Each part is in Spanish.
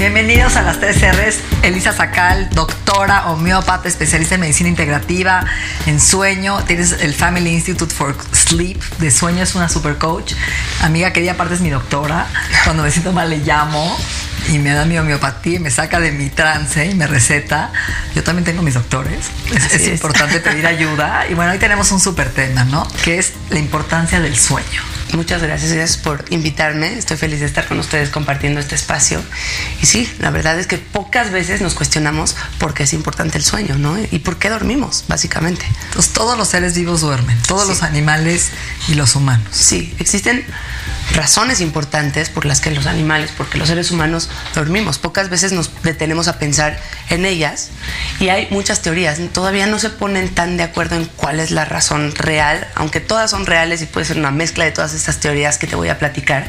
Bienvenidos a las tres R's. Elisa Sacal, doctora homeópata, especialista en medicina integrativa, en sueño. Tienes el Family Institute for Sleep de sueño, es una super coach. Amiga querida, aparte es mi doctora. Cuando me siento mal le llamo y me da mi homeopatía y me saca de mi trance y me receta. Yo también tengo mis doctores. Es, es importante pedir ayuda. Y bueno, hoy tenemos un súper tema, ¿no? Que es la importancia del sueño. Muchas gracias, gracias por invitarme. Estoy feliz de estar con ustedes compartiendo este espacio. Y sí, la verdad es que pocas veces nos cuestionamos por qué es importante el sueño, ¿no? Y por qué dormimos, básicamente. Entonces, todos los seres vivos duermen, todos Sí. los animales y los humanos. Sí, existen razones importantes por las que los animales, porque los seres humanos dormimos. Pocas veces nos detenemos a pensar en ellas y hay muchas teorías. Todavía no se ponen tan de acuerdo en cuál es la razón real, aunque todas son reales y puede ser una mezcla de todas estas teorías que te voy a platicar.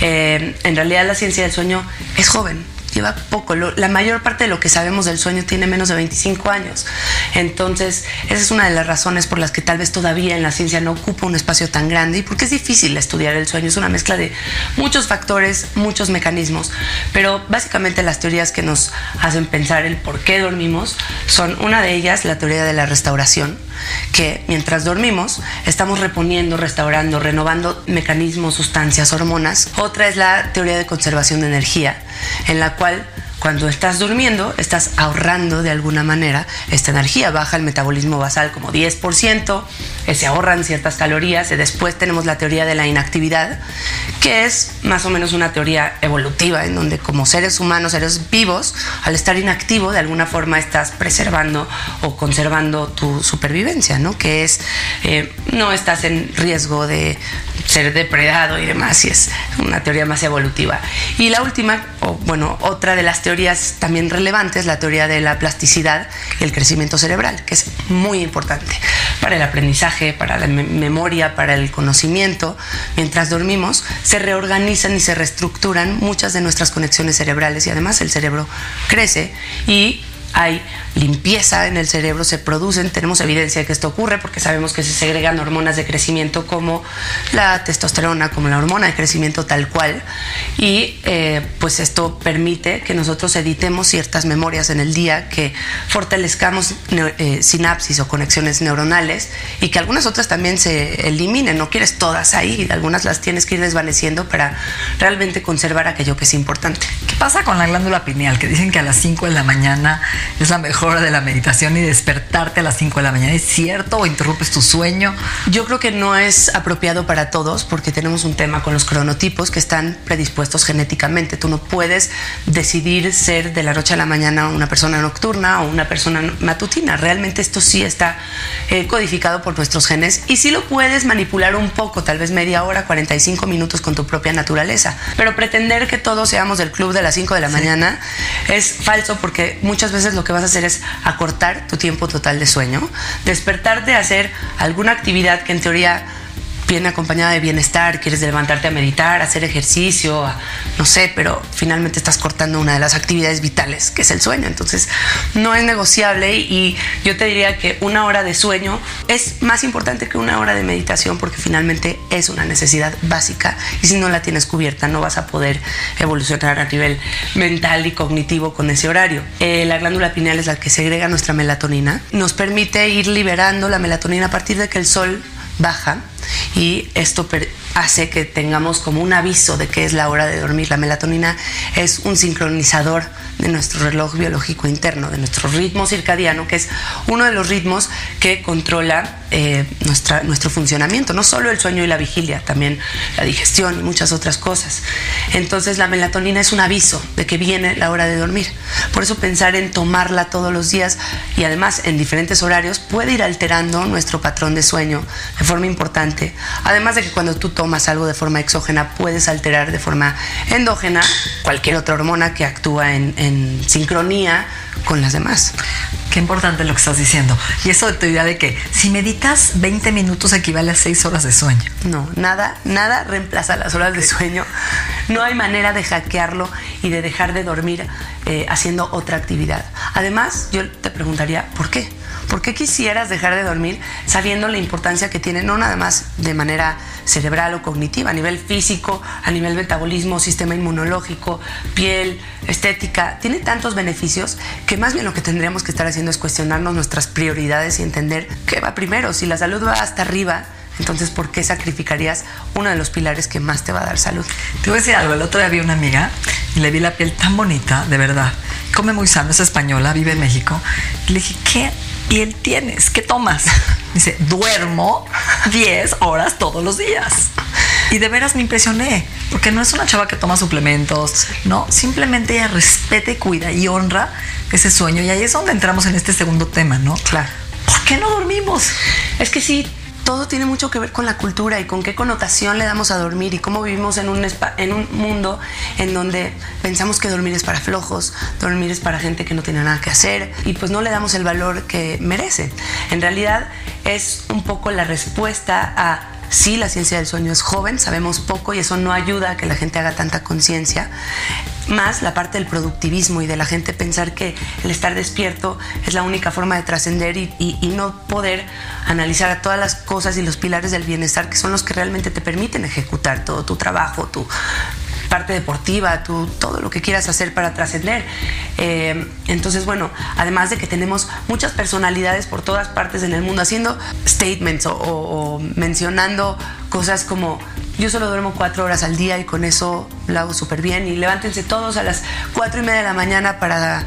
Eh, en realidad la ciencia del sueño es joven. Lleva poco, la mayor parte de lo que sabemos del sueño tiene menos de 25 años. Entonces, esa es una de las razones por las que tal vez todavía en la ciencia no ocupa un espacio tan grande y porque es difícil estudiar el sueño. Es una mezcla de muchos factores, muchos mecanismos, pero básicamente las teorías que nos hacen pensar el por qué dormimos son una de ellas, la teoría de la restauración, que mientras dormimos estamos reponiendo, restaurando, renovando mecanismos, sustancias, hormonas. Otra es la teoría de conservación de energía, en la cual cuando estás durmiendo, estás ahorrando de alguna manera esta energía. Baja el metabolismo basal como 10%, eh, se ahorran ciertas calorías. Y después tenemos la teoría de la inactividad, que es más o menos una teoría evolutiva, en donde como seres humanos, seres vivos, al estar inactivo, de alguna forma estás preservando o conservando tu supervivencia, ¿no? Que es, eh, no estás en riesgo de ser depredado y demás, y es una teoría más evolutiva. Y la última, o bueno, otra de las teorías también relevantes, la teoría de la plasticidad y el crecimiento cerebral, que es muy importante para el aprendizaje, para la me- memoria, para el conocimiento. Mientras dormimos, se reorganizan y se reestructuran muchas de nuestras conexiones cerebrales y además el cerebro crece y hay limpieza en el cerebro, se producen, tenemos evidencia de que esto ocurre porque sabemos que se segregan hormonas de crecimiento como la testosterona, como la hormona de crecimiento tal cual, y eh, pues esto permite que nosotros editemos ciertas memorias en el día, que fortalezcamos eh, sinapsis o conexiones neuronales y que algunas otras también se eliminen, no quieres todas ahí, algunas las tienes que ir desvaneciendo para realmente conservar aquello que es importante. ¿Qué pasa con la glándula pineal? Que dicen que a las 5 de la mañana es la mejor hora de la meditación y despertarte a las 5 de la mañana. ¿Es cierto o interrumpes tu sueño? Yo creo que no es apropiado para todos porque tenemos un tema con los cronotipos que están predispuestos genéticamente. Tú no puedes decidir ser de la noche a la mañana una persona nocturna o una persona matutina. Realmente esto sí está eh, codificado por nuestros genes y sí lo puedes manipular un poco, tal vez media hora, 45 minutos con tu propia naturaleza. Pero pretender que todos seamos del club de las 5 de la mañana es falso porque muchas veces lo que vas a hacer es acortar tu tiempo total de sueño, despertarte a hacer alguna actividad que en teoría viene acompañada de bienestar, quieres levantarte a meditar, hacer ejercicio, a- no sé, pero finalmente estás cortando una de las actividades vitales, que es el sueño. Entonces, no es negociable y yo te diría que una hora de sueño es más importante que una hora de meditación porque finalmente es una necesidad básica y si no la tienes cubierta no vas a poder evolucionar a nivel mental y cognitivo con ese horario. Eh, la glándula pineal es la que segrega nuestra melatonina, nos permite ir liberando la melatonina a partir de que el sol baja y esto hace que tengamos como un aviso de que es la hora de dormir. La melatonina es un sincronizador de nuestro reloj biológico interno, de nuestro ritmo circadiano, que es uno de los ritmos que controla eh, nuestra, nuestro funcionamiento, no solo el sueño y la vigilia, también la digestión y muchas otras cosas. Entonces la melatonina es un aviso de que viene la hora de dormir. Por eso pensar en tomarla todos los días y además en diferentes horarios puede ir alterando nuestro patrón de sueño de forma importante. Además de que cuando tú tomas algo de forma exógena puedes alterar de forma endógena cualquier otra hormona que actúa en, en sincronía con las demás. Qué importante lo que estás diciendo. Y eso de tu idea de que si meditas 20 minutos equivale a 6 horas de sueño. No, nada, nada reemplaza las horas de sueño. No hay manera de hackearlo y de dejar de dormir eh, haciendo otra actividad. Además, yo te preguntaría, ¿por qué? ¿Por qué quisieras dejar de dormir sabiendo la importancia que tiene, no nada más de manera cerebral o cognitiva, a nivel físico, a nivel metabolismo, sistema inmunológico, piel, estética? Tiene tantos beneficios que más bien lo que tendríamos que estar haciendo es cuestionarnos nuestras prioridades y entender qué va primero. Si la salud va hasta arriba, entonces, ¿por qué sacrificarías uno de los pilares que más te va a dar salud? Te voy a decir algo. El otro día vi una amiga y le vi la piel tan bonita, de verdad. Come muy sano, es española, vive en México. Y le dije, ¿qué piel tienes? ¿Qué tomas? Dice, duermo 10 horas todos los días. Y de veras me impresioné, porque no es una chava que toma suplementos, no, simplemente ella respeta y cuida y honra ese sueño. Y ahí es donde entramos en este segundo tema, ¿no? Claro. ¿Por qué no dormimos? Es que sí, todo tiene mucho que ver con la cultura y con qué connotación le damos a dormir y cómo vivimos en un, en un mundo en donde pensamos que dormir es para flojos, dormir es para gente que no tiene nada que hacer y pues no le damos el valor que merece. En realidad es un poco la respuesta a Sí, la ciencia del sueño es joven, sabemos poco y eso no ayuda a que la gente haga tanta conciencia. Más la parte del productivismo y de la gente pensar que el estar despierto es la única forma de trascender y, no poder analizar a todas las cosas y los pilares del bienestar que son los que realmente te permiten ejecutar todo tu trabajo, tu parte deportiva, tu, todo lo que quieras hacer para trascender. Eh, entonces, bueno, además de que tenemos muchas personalidades por todas partes en el mundo haciendo statements o, mencionando cosas como yo solo duermo cuatro horas al día y con eso lo hago súper bien y levántense todos a las cuatro y media de la mañana para...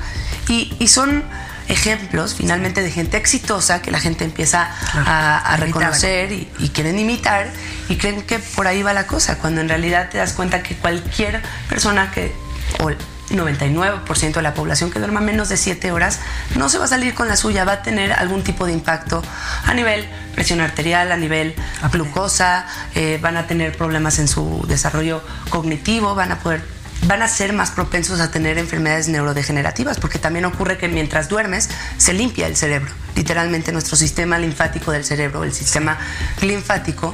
Y son ejemplos finalmente de gente exitosa que la gente empieza claro, a, a, reconocer y, y, quieren imitar y creen que por ahí va la cosa, cuando en realidad te das cuenta que cualquier persona que, o 99% de la población que duerma menos de 7 horas no se va a salir con la suya, va a tener algún tipo de impacto a nivel presión arterial, a nivel glucosa, eh, van a tener problemas en su desarrollo cognitivo, van a poder van a ser más propensos a tener enfermedades neurodegenerativas, porque también ocurre que mientras duermes se limpia el cerebro. Literalmente nuestro sistema linfático del cerebro, el sistema linfático,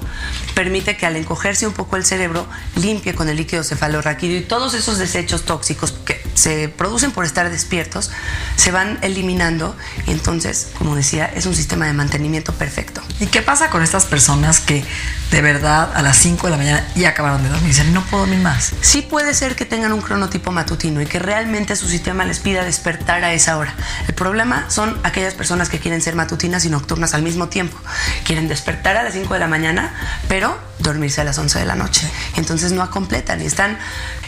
permite que al encogerse un poco el cerebro limpie con el líquido cefalorraquídeo y todos esos desechos tóxicos que se producen por estar despiertos se van eliminando y entonces, como decía, es un sistema de mantenimiento perfecto. ¿Y qué pasa con estas personas que de verdad a las 5 de la mañana ya acabaron de dormir y dicen, no puedo dormir más? Sí puede ser que tengan un cronotipo matutino y que realmente su sistema les pida despertar a esa hora. El problema son aquellas personas que quieren ser matutinas y nocturnas al mismo tiempo. Quieren despertar a las 5 de la mañana, pero dormirse a las 11 de la noche. Entonces no completan y están,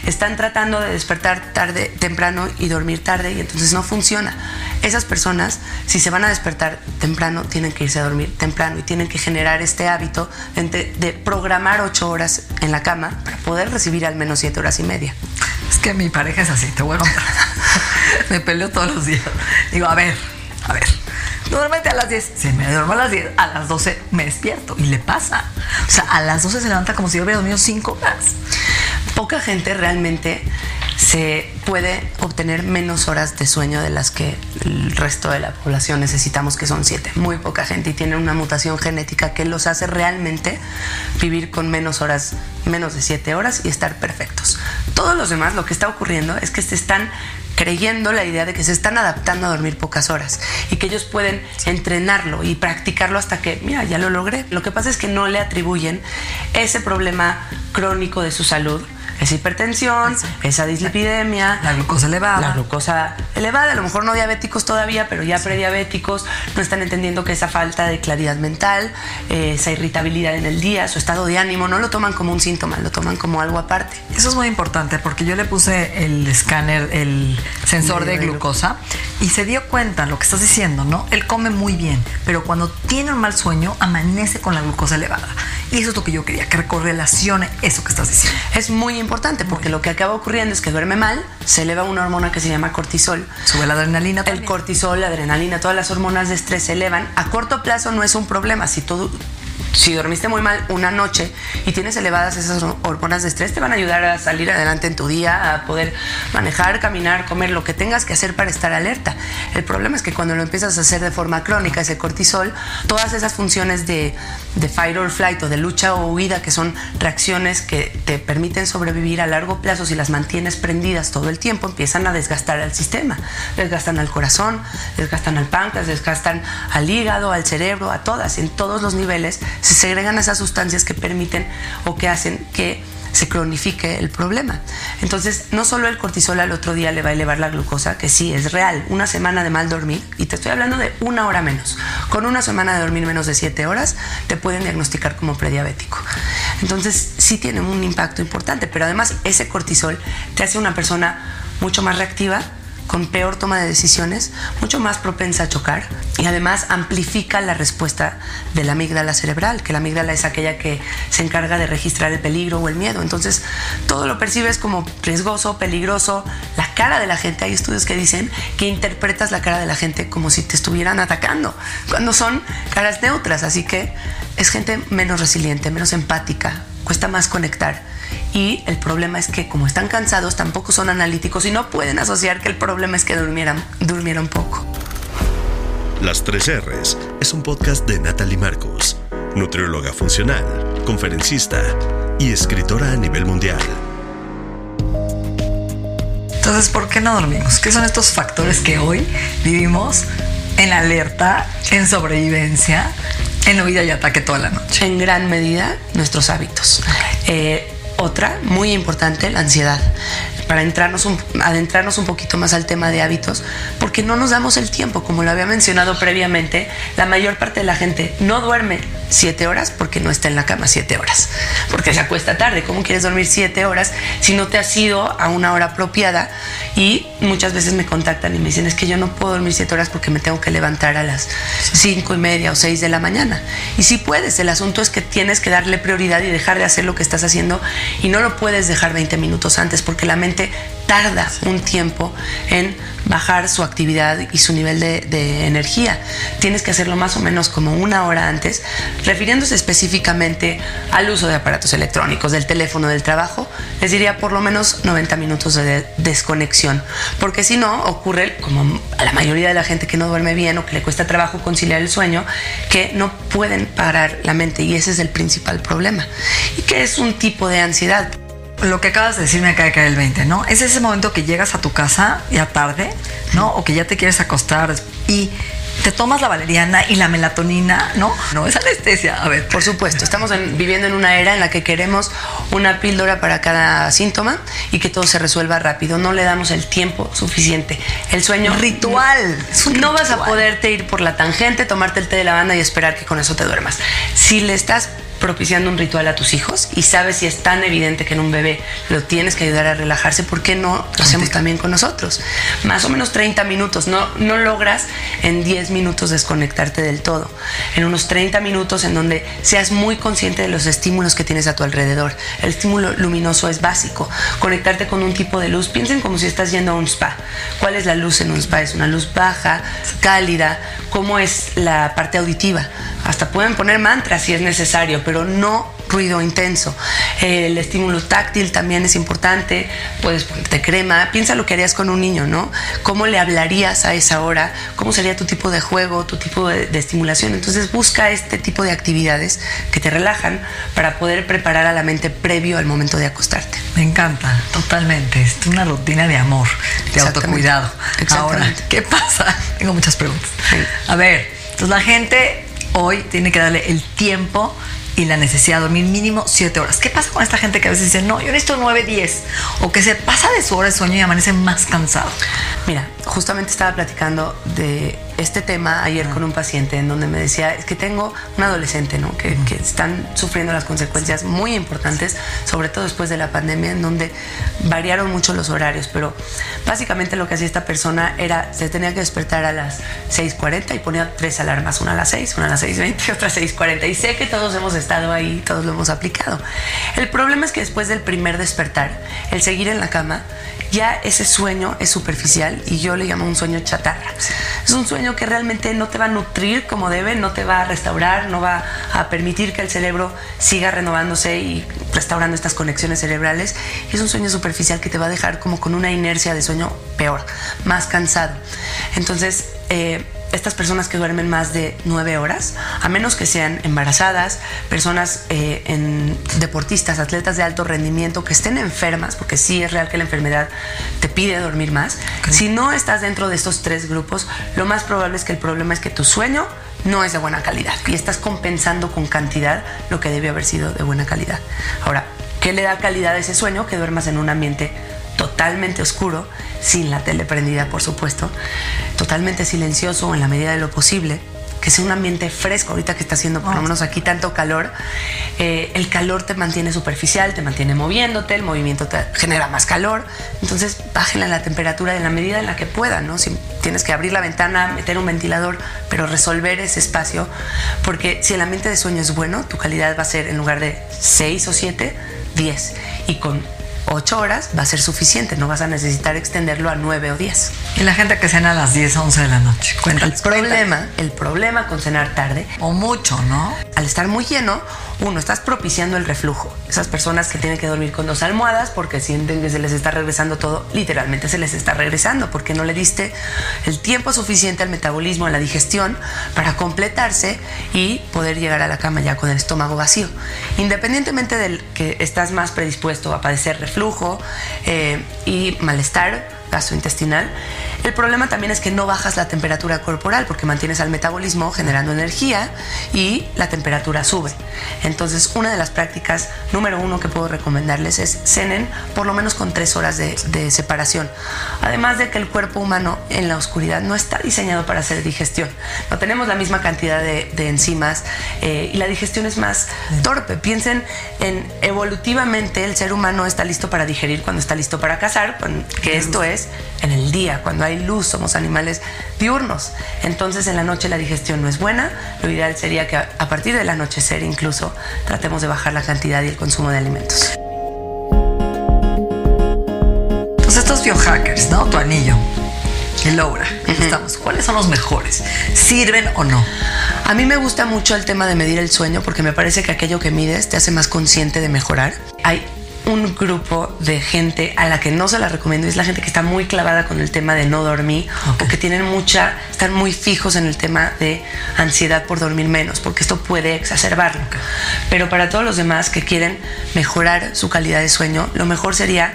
están tratando de despertar tarde, temprano y dormir tarde y entonces no funciona. Esas personas, si se van a despertar temprano, tienen que irse a dormir temprano y tienen que generar este hábito de, de programar 8 horas en la cama para poder recibir al menos 7 horas y media. Es que mi pareja es así, te voy a contar. me peleo todos los días. Digo, a ver, a ver, duérmete a las 10. Si me duermo a las 10, a las 12 me despierto. Y le pasa. O sea, a las 12 se levanta como si yo hubiera dormido 5 horas. Poca gente realmente se puede obtener menos horas de sueño de las que el resto de la población necesitamos, que son 7. Muy poca gente y tienen una mutación genética que los hace realmente vivir con menos horas, menos de 7 horas y estar perfectos. Todos los demás, lo que está ocurriendo es que se están creyendo la idea de que se están adaptando a dormir pocas horas y que ellos pueden entrenarlo y practicarlo hasta que, mira, ya lo logré. Lo que pasa es que no le atribuyen ese problema crónico de su salud esa hipertensión, esa dislipidemia, La glucosa elevada. la glucosa elevada, a lo mejor no diabéticos todavía, pero ya prediabéticos, no están entendiendo que esa falta de claridad mental, eh, esa irritabilidad en el día, su estado de ánimo, no lo toman como un síntoma, lo toman como algo aparte. Eso es muy importante porque yo le puse el escáner, el sensor de glucosa y se dio cuenta lo que estás diciendo, ¿no? Él come muy bien, pero cuando tiene un mal sueño amanece con la glucosa elevada. Y eso es lo que yo quería, que correlacione eso que estás diciendo. Es muy importante porque lo que acaba ocurriendo es que duerme mal, se eleva una hormona que se llama cortisol. Sube la adrenalina El también. cortisol, la adrenalina, todas las hormonas de estrés se elevan. A corto plazo no es un problema. Si tú si dormiste muy mal una noche y tienes elevadas esas hormonas de estrés, te van a ayudar a salir adelante en tu día, a poder manejar, caminar, comer, lo que tengas que hacer para estar alerta. El problema es que cuando lo empiezas a hacer de forma crónica, ese cortisol, todas esas funciones de, de fight or flight o de lucha o huida, que son reacciones que te permiten sobrevivir a largo plazo, si las mantienes prendidas todo el tiempo, empiezan a desgastar al sistema. Desgastan al corazón, desgastan al páncreas, desgastan al hígado, al cerebro, a todas, en todos los niveles se segregan esas sustancias que permiten o que hacen que se cronifique el problema. Entonces, no solo el cortisol al otro día le va a elevar la glucosa, que sí, es real, una semana de mal dormir, y te estoy hablando de una hora menos. Con una semana de dormir menos de siete horas, te pueden diagnosticar como prediabético. Entonces, sí tiene un impacto importante, pero además ese cortisol te hace una persona mucho más reactiva, con peor toma de decisiones, mucho más propensa a chocar y además amplifica la respuesta de la amígdala cerebral, que la amígdala es aquella que se encarga de registrar el peligro o el miedo. Entonces, todo lo percibes como riesgoso, peligroso. La cara de la gente, hay estudios que dicen que interpretas la cara de la gente como si te estuvieran atacando, cuando son caras neutras. Así que es gente menos resiliente, menos empática, cuesta más conectar. Y el problema es que como están cansados, tampoco son analíticos y no pueden asociar que el problema es que durmieran, durmieron poco. Las 3 R's es un podcast de Natalie Marcos, nutrióloga funcional, conferencista y escritora a nivel mundial. Entonces, ¿por qué no dormimos? ¿Qué son estos factores que hoy vivimos en alerta, en sobrevivencia, en huida y ataque toda la noche? En gran medida, nuestros hábitos. Eh, otra, muy importante, la ansiedad. Para entrarnos un- adentrarnos un poquito más al tema de hábitos, porque no nos damos el tiempo, como lo había mencionado previamente, la mayor parte de la gente no duerme siete horas porque no está en la cama siete horas, porque se acuesta tarde. ¿Cómo quieres dormir siete horas si no te has ido a una hora apropiada? Y muchas veces me contactan y me dicen, es que yo no puedo dormir siete horas porque me tengo que levantar a las cinco y media o seis de la mañana. Y sí puedes, el asunto es que tienes que darle prioridad y dejar de hacer lo que estás haciendo y no lo puedes dejar 20 minutos antes porque la mente tarda un tiempo en bajar su actividad y su nivel de, de energía. Tienes que hacerlo más o menos como una hora antes, refiriéndose específicamente al uso de aparatos electrónicos, del teléfono, del trabajo, les diría por lo menos 90 minutos de de- desconexión, porque si no ocurre, como a la mayoría de la gente que no duerme bien o que le cuesta trabajo conciliar el sueño, que no pueden parar la mente y ese es el principal problema. Y que es un tipo de ansiedad. Lo que acabas de decir me acaba de caer el 20, ¿no? Es ese momento que llegas a tu casa ya tarde, ¿no? O que ya te quieres acostar y te tomas la valeriana y la melatonina, ¿no? No, es anestesia. A ver, Por supuesto, estamos en- viviendo en una era en la que queremos una píldora para cada síntoma y que todo se resuelva rápido. No le damos el tiempo suficiente. El sueño. Ritual, un no vas a poderte ir por la tangente, tomarte el té de lavanda y esperar que con eso te duermas. Si le estás propiciando un ritual a tus hijos y sabes si es tan evidente que en un bebé lo tienes que ayudar a relajarse, ¿por qué no lo hacemos también con nosotros? Más o menos 30 minutos, no, no logras en 10 minutos desconectarte del todo. En unos 30 minutos en donde seas muy consciente de los estímulos que tienes a tu alrededor. El estímulo luminoso es básico. Conectarte con un tipo de luz. Piensen como si estás yendo a un spa. ¿Cuál es la luz en un spa? Es una luz baja, cálida. ¿Cómo es la parte auditiva? Hasta pueden poner mantras si es necesario, pero no ruido intenso. El estímulo táctil también es importante. Puedes ponerte crema. Piensa lo que harías con un niño, ¿no? ¿Cómo le hablarías a esa hora? ¿Cómo sería tu tipo de juego, tu tipo de, de estimulación? Entonces busca este tipo de actividades que te relajan para poder preparar a la mente previo al momento de acostarte. me encanta, totalmente. Es una rutina de amor, de Exactamente. autocuidado. Ahora. ¿qué pasa? Tengo muchas preguntas. Sí. A ver, entonces la gente hoy tiene que darle el tiempo y la necesidad de dormir mínimo 7 horas. ¿Qué pasa con esta gente que a veces dice, no, yo necesito 9, 10? O que se pasa de su hora de sueño y amanece más cansado. Mira, justamente estaba platicando de este tema ayer con un paciente en donde me decía, es que tengo un adolescente. Que, que están sufriendo las consecuencias muy importantes, sobre todo después de la pandemia, en donde variaron mucho los horarios, pero básicamente lo que hacía esta persona era, se tenía que despertar a las 6.40 y ponía tres alarmas, una a las 6, una a las 6.20 y otra a 6.40. Y sé que todos hemos estado ahí, todos lo hemos aplicado. El problema es que después del primer despertar, el seguir en la cama, ya ese sueño es superficial y yo le llamo un sueño chatarra. Es un sueño que realmente no te va a nutrir como debe, no te va a restaurar, no va a permitir que el cerebro siga renovándose y restaurando estas conexiones cerebrales. Es un sueño superficial que te va a dejar como con una inercia de sueño peor, más cansado. Entonces, eh, estas personas que duermen más de nueve horas, a menos que sean embarazadas, personas eh, en deportistas, atletas de alto rendimiento que estén enfermas, porque sí es real que la enfermedad te pide dormir más. Si no estás dentro de estos tres grupos, lo más probable es que el problema es que tu sueño no es de buena calidad y estás compensando con cantidad lo que debe haber sido de buena calidad. Ahora, ¿qué le da calidad a ese sueño? Que duermas en un ambiente totalmente oscuro, sin la tele prendida, por supuesto, totalmente silencioso en la medida de lo posible, que sea un ambiente fresco, ahorita que está haciendo por lo menos aquí tanto calor, eh, el calor te mantiene superficial, te mantiene moviéndote, el movimiento te genera más calor, entonces bájenle la temperatura en la medida en la que puedan, ¿no? Si tienes que abrir la ventana, meter un ventilador, pero resolver ese espacio, porque si el ambiente de sueño es bueno, tu calidad va a ser en lugar de 6 o 7, 10, y con 8 horas va a ser suficiente, no vas a necesitar extenderlo a 9 o 10. Y la gente que cena a las 10, 11 de la noche. El Cuéntales, problema, el problema con cenar tarde, O mucho, ¿no? al estar muy lleno, uno, estás propiciando el reflujo. Esas personas que tienen que dormir con dos almohadas porque sienten que se les está regresando todo, literalmente se les está regresando porque no le diste el tiempo suficiente al metabolismo, a la digestión, para completarse y poder llegar a la cama ya con el estómago vacío. Independientemente del que estás más predispuesto a padecer reflujo eh, y malestar, gastrointestinal. El problema también es que no bajas la temperatura corporal porque mantienes al metabolismo generando energía y la temperatura sube. Entonces, una de las prácticas número uno que puedo recomendarles es cenen por lo menos con tres horas de, de separación. Además de que el cuerpo humano en la oscuridad no está diseñado para hacer digestión. No tenemos la misma cantidad de, de enzimas eh, y la digestión es más torpe. Piensen en evolutivamente el ser humano está listo para digerir cuando está listo para cazar, que esto es en el día, cuando hay luz, somos animales diurnos. Entonces en la noche la digestión no es buena, lo ideal sería que a a partir del anochecer incluso tratemos de bajar la cantidad y el consumo de alimentos. Pues estos biohackers, ¿no? Tu anillo. El Aura. Estamos. ¿Cuáles son los mejores? ¿Sirven o no? A mí me gusta mucho el tema de medir el sueño porque me parece que aquello que mides te hace más consciente de mejorar. Hay un grupo de gente a la que no se la recomiendo y es la gente que está muy clavada con el tema de no dormir o que tienen mucha, están muy fijos en el tema de ansiedad por dormir menos porque esto puede exacerbarlo. Pero para todos los demás que quieren mejorar su calidad de sueño, lo mejor sería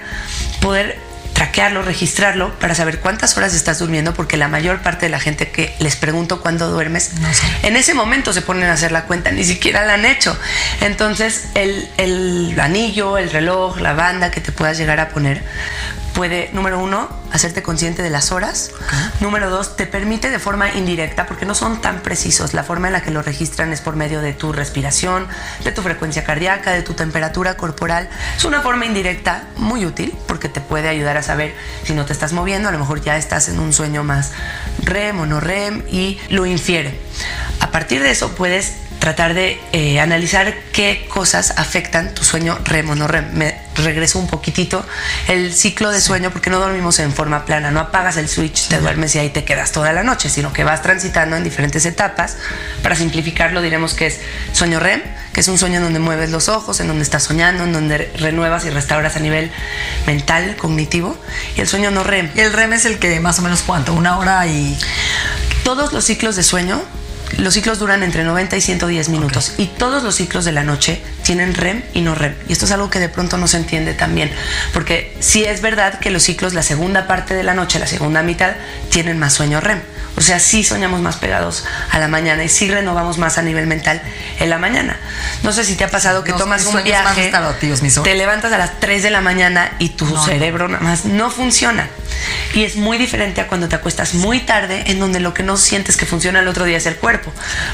poder traquearlo, registrarlo para saber cuántas horas estás durmiendo, porque la mayor parte de la gente que les pregunto cuándo duermes, No en ese momento se ponen a hacer la cuenta, ni siquiera la han hecho. Entonces, el, el anillo, el reloj, la banda que te puedas llegar a poner puede, número uno, hacerte consciente de las horas. Número dos, te permite de forma indirecta, porque no son tan precisos. La forma en la que lo registran es por medio de tu respiración, de tu frecuencia cardíaca, de tu temperatura corporal. Es una forma indirecta muy útil porque te puede ayudar a saber si no te estás moviendo, a lo mejor ya estás en un sueño más REM o no REM y lo infiere. A partir de eso puedes tratar de eh, analizar qué cosas afectan tu sueño REM o no REM. Me regreso un poquitito el ciclo de sueño porque no dormimos en forma plana, no apagas el switch, te duermes y ahí te quedas toda la noche, sino que vas transitando en diferentes etapas. Para simplificarlo diremos que es sueño REM, que es un sueño en donde mueves los ojos, en donde estás soñando, en donde renuevas y restauras a nivel mental, cognitivo, y el sueño no REM. Y el REM es el que más o menos cuánto, una hora y. Todos los ciclos de sueño los ciclos duran entre 90 y 110 minutos y todos los ciclos de la noche tienen REM y no REM. Y esto es algo que de pronto no se entiende también, porque sí es verdad que los ciclos, la segunda parte de la noche, la segunda mitad, tienen más sueño REM. O sea, sí soñamos más pegados a la mañana y sí renovamos más a nivel mental en la mañana. No sé si te ha pasado que tomas un viaje, sueños. te levantas a las 3 de la mañana y tu No, cerebro nada más no funciona. Y es muy diferente a cuando te acuestas muy tarde, en donde lo que no sientes que funciona el otro día es el cuerpo.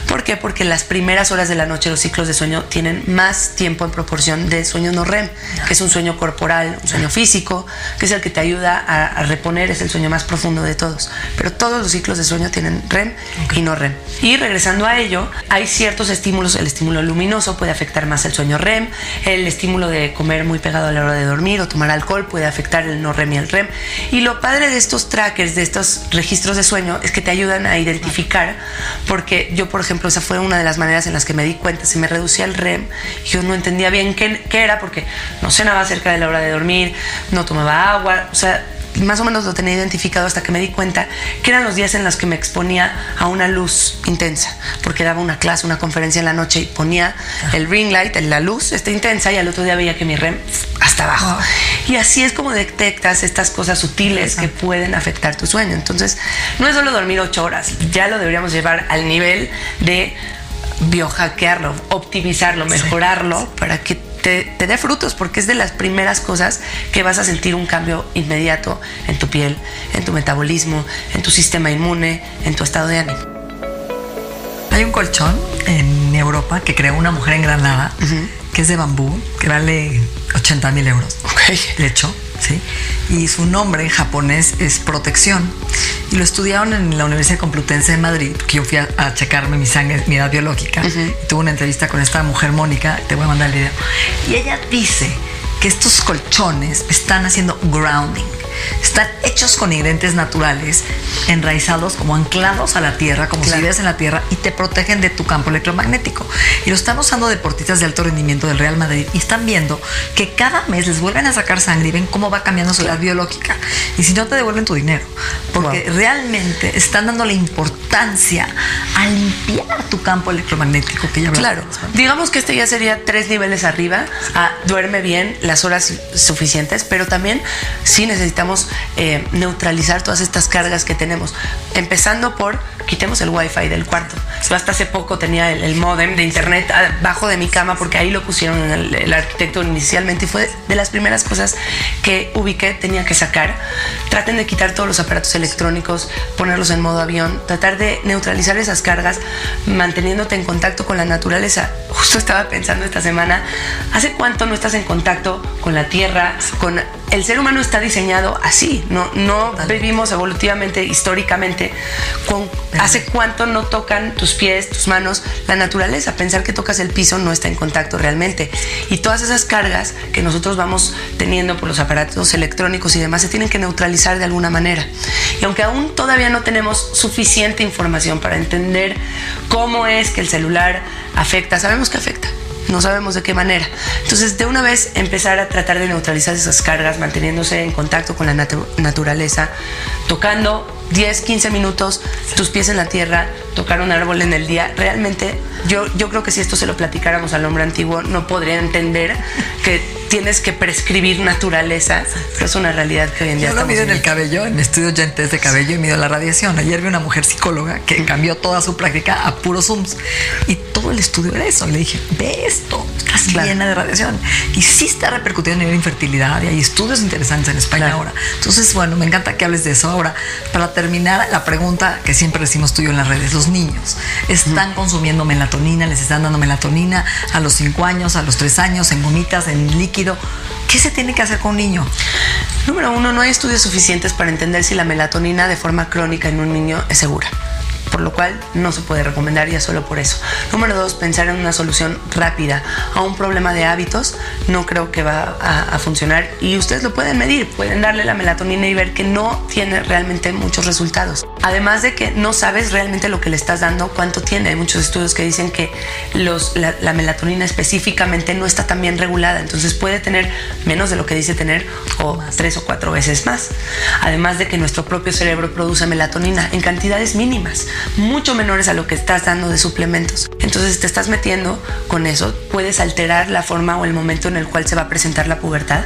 ¿Por qué? Porque las primeras horas de la noche los ciclos de sueño tienen más tiempo en proporción de sueño no REM, que es un sueño corporal, un sueño físico, que es el que te ayuda a, a reponer, es el sueño más profundo de todos. Pero todos los ciclos de sueño tienen REM y no REM. Y regresando a ello, hay ciertos estímulos, el estímulo luminoso puede afectar más el sueño REM, el estímulo de comer muy pegado a la hora de dormir o tomar alcohol puede afectar el no REM y el REM. Y lo padre de estos trackers, de estos registros de sueño, es que te ayudan a identificar, porque yo, por ejemplo, esa fue una de las maneras en las que me di cuenta, se me reducía el REM, y yo no entendía bien qué, qué era, porque no cenaba cerca de la hora de dormir, no tomaba agua, o sea, más o menos lo tenía identificado hasta que me di cuenta que eran los días en los que me exponía a una luz intensa, porque daba una clase, una conferencia en la noche y ponía el ring light, la luz está intensa y al otro día veía que mi REM hasta abajo. Y así es como detectas estas cosas sutiles que pueden afectar tu sueño. Entonces, no es solo dormir ocho horas, ya lo deberíamos llevar al nivel de biohackearlo, optimizarlo, mejorarlo para que te, te dé frutos, porque es de las primeras cosas que vas a sentir un cambio inmediato en tu piel, en tu metabolismo, en tu sistema inmune, en tu estado de ánimo. Hay un colchón en Europa que creó una mujer en Granada, que es de bambú, que vale 80 mil euros. De hecho, ¿sí? Y su nombre en japonés es protección. Y lo estudiaron en la Universidad Complutense de Madrid, que yo fui a, a checarme mi sangre, mi edad biológica. Y tuve una entrevista con esta mujer, Mónica, te voy a mandar el video. Y ella dice que estos colchones están haciendo grounding. Están hechos con ingredientes naturales, enraizados como anclados a la tierra, como si vivieras en la tierra, y te protegen de tu campo electromagnético. Y lo están usando deportistas de alto rendimiento del Real Madrid y están viendo que cada mes les vuelven a sacar sangre y ven cómo va cambiando su edad biológica. Y si no, te devuelven tu dinero. Porque realmente están dando la importancia a limpiar tu campo electromagnético que ya Claro, digamos que este ya sería tres niveles arriba, a duerme bien las horas suficientes, pero también sí necesitamos eh, neutralizar todas estas cargas que tenemos, empezando por quitemos el wifi del cuarto. Yo hasta hace poco tenía el, el modem de internet abajo de mi cama porque ahí lo pusieron el, el arquitecto inicialmente y fue de las primeras cosas que ubiqué, tenía que sacar. Traten de quitar todos los aparatos electrónicos, ponerlos en modo avión, tratar de neutralizar esas cargas, manteniéndote en contacto con la naturaleza. Justo estaba pensando esta semana, ¿hace cuánto no estás en contacto con la tierra, con el ser humano está diseñado así, no, no vivimos evolutivamente, históricamente, con hace cuánto no tocan tus pies, tus manos, la naturaleza, pensar que tocas el piso no está en contacto realmente. Y todas esas cargas que nosotros vamos teniendo por los aparatos electrónicos y demás se tienen que neutralizar de alguna manera. Y aunque aún todavía no tenemos suficiente información para entender cómo es que el celular afecta, sabemos que afecta no sabemos de qué manera. Entonces, de una vez empezar a tratar de neutralizar esas cargas, manteniéndose en contacto con la natu naturaleza, tocando 10, 15 minutos tus pies en la tierra, tocar un árbol en el día. Realmente, yo, yo creo que si esto se lo platicáramos al hombre antiguo, no podría entender que tienes que prescribir naturaleza, pero es una realidad que hoy en día Yo lo mido en el cabello, en estudios lentes de cabello y mido la radiación. Ayer vi una mujer psicóloga que cambió toda su práctica a puros zooms y todo el estudio era eso. Le dije, ve esto, Claro. llena de radiación. Y sí está repercutiendo en la infertilidad y hay estudios interesantes en España Claro. ahora. Entonces, bueno, me encanta que hables de eso. Ahora, para terminar, la pregunta que siempre decimos tú y yo en las redes, los niños están consumiendo melatonina, les están dando melatonina a los 5 años, a los 3 años, en gomitas, en líquido. ¿Qué se tiene que hacer con un niño? Número uno, no hay estudios suficientes para entender si la melatonina de forma crónica en un niño es segura. Por lo cual no se puede recomendar ya solo por eso. Número dos, pensar en una solución rápida a un problema de hábitos no creo que va a, funcionar. Y ustedes lo pueden medir, pueden darle la melatonina y ver que no tiene realmente muchos resultados. Además de que no sabes realmente lo que le estás dando, cuánto tiene. Hay muchos estudios que dicen que la melatonina específicamente no está tan bien regulada. Entonces puede tener menos de lo que dice tener o tres o cuatro veces más. Además de que nuestro propio cerebro produce melatonina en cantidades mínimas. Mucho menores a lo que estás dando de suplementos. Entonces te estás metiendo con eso, puedes alterar la forma o el momento en el cual se va a presentar la pubertad.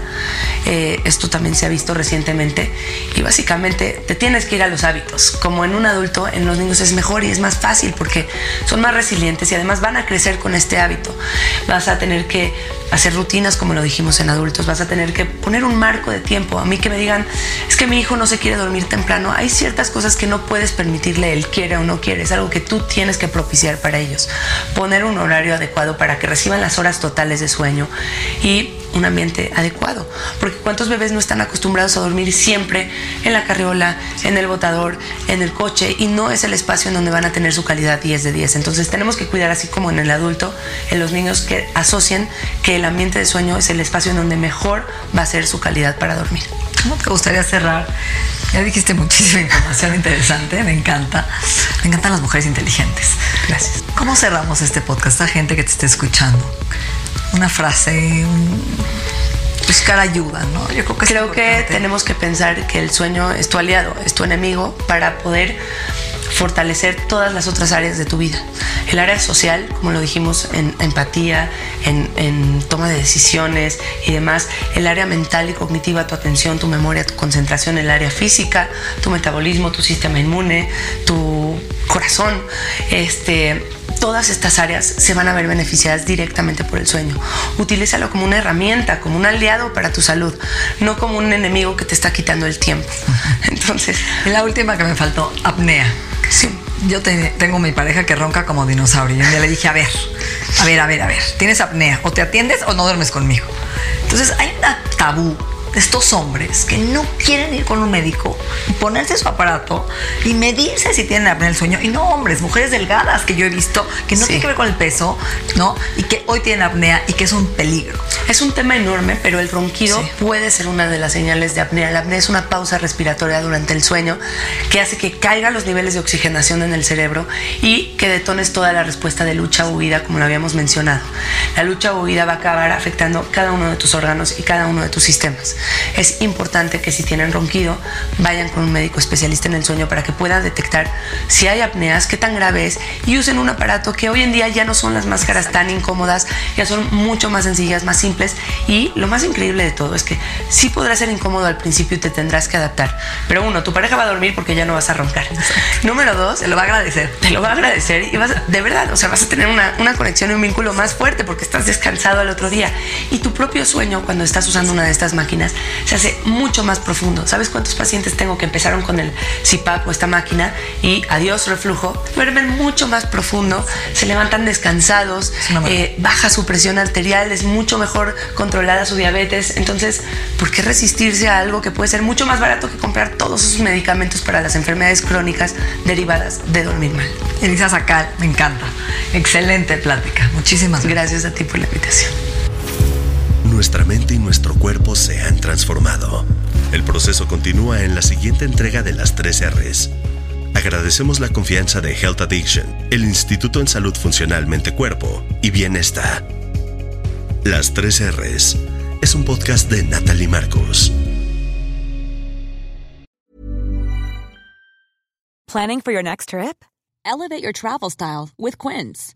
Eh, esto también se ha visto recientemente y básicamente te tienes que ir a los hábitos. Como en un adulto, en los niños es mejor y es más fácil porque son más resilientes y además van a crecer con este hábito. Vas a tener que hacer rutinas como lo dijimos en adultos, vas a tener que poner un marco de tiempo. A mí que me digan, es que mi hijo no se quiere dormir temprano, hay ciertas cosas que no puedes permitirle, él quiere o no quiere, es algo que tú tienes que propiciar para ellos. Poner un horario adecuado para que reciban las horas totales de sueño y un ambiente adecuado. Porque cuántos bebés no están acostumbrados a dormir siempre en la carriola, en el botador, en el coche y no es el espacio en donde van a tener su calidad 10 de 10. Entonces tenemos que cuidar así como en el adulto, en los niños que asocien que el ambiente de sueño es el espacio en donde mejor va a ser su calidad para dormir. ¿Cómo te gustaría cerrar? Ya dijiste muchísima información interesante, me encanta. Me encantan las mujeres inteligentes. Gracias. ¿Cómo cerramos este podcast a gente que te esté escuchando? Una frase, un... buscar ayuda, ¿no? Yo creo que, creo que tenemos que pensar que el sueño es tu aliado, es tu enemigo para poder fortalecer todas las otras áreas de tu vida. El área social, como lo dijimos, en empatía, en, en, toma de decisiones y demás. El área mental y cognitiva, tu atención, tu memoria, tu concentración. El área física, tu metabolismo, tu sistema inmune, tu corazón. Este, todas estas áreas se van a ver beneficiadas directamente por el sueño. Utilízalo como una herramienta, como un aliado para tu salud, no como un enemigo que te está quitando el tiempo. Entonces, la última que me faltó, apnea. Sí. Yo te, tengo mi pareja que ronca como dinosaurio. Y un día le dije, a ver, a ver, a ver, a ver, tienes apnea, o te atiendes o no duermes conmigo. Entonces hay un tabú de estos hombres que no quieren ir con un médico y ponerse su aparato y medirse si tienen apnea del sueño. Y no hombres, mujeres delgadas que yo he visto que no sí. tiene que ver con el peso, ¿no? Y que hoy tienen apnea y que es un peligro. Es un tema enorme, pero el ronquido sí. puede ser una de las señales de apnea. La apnea es una pausa respiratoria durante el sueño que hace que caigan los niveles de oxigenación en el cerebro y que detones toda la respuesta de lucha o huida, como lo habíamos mencionado. La lucha o huida va a acabar afectando cada uno de tus órganos y cada uno de tus sistemas. Es importante que si tienen ronquido vayan con un médico especialista en el sueño para que pueda detectar si hay apneas, qué tan grave es y usen un aparato que hoy en día ya no son las máscaras tan incómodas, ya son mucho más sencillas, más simples y lo más increíble de todo es que sí podrá ser incómodo al principio y te tendrás que adaptar. Pero uno, tu pareja va a dormir porque ya no vas a roncar. Número dos, te lo va a agradecer. Te lo va a agradecer y vas, de verdad, o sea, vas a tener una, una conexión y un vínculo más fuerte porque estás descansado al otro día. Y tu propio sueño cuando estás usando una de estas máquinas se hace mucho más profundo. ¿Sabes cuántos pacientes tengo que empezaron con el CPAP o esta máquina y adiós reflujo? Duermen mucho más profundo, se levantan descansados, eh, baja su presión arterial, es mucho mejor controlada su diabetes. Entonces, ¿por qué resistirse a algo que puede ser mucho más barato que comprar todos esos medicamentos para las enfermedades crónicas derivadas de dormir mal? Elisa Sacal, me encanta. Excelente plática. Muchísimas gracias a ti por la invitación nuestra mente y nuestro cuerpo se han transformado. El proceso continúa en la siguiente entrega de las 3 R's. Agradecemos la confianza de Health Addiction, el Instituto en Salud Funcional Mente-Cuerpo y Bienestar. Las 3 R's es un podcast de Natalie Marcos. Planning for your next trip? Elevate your travel style with Quince.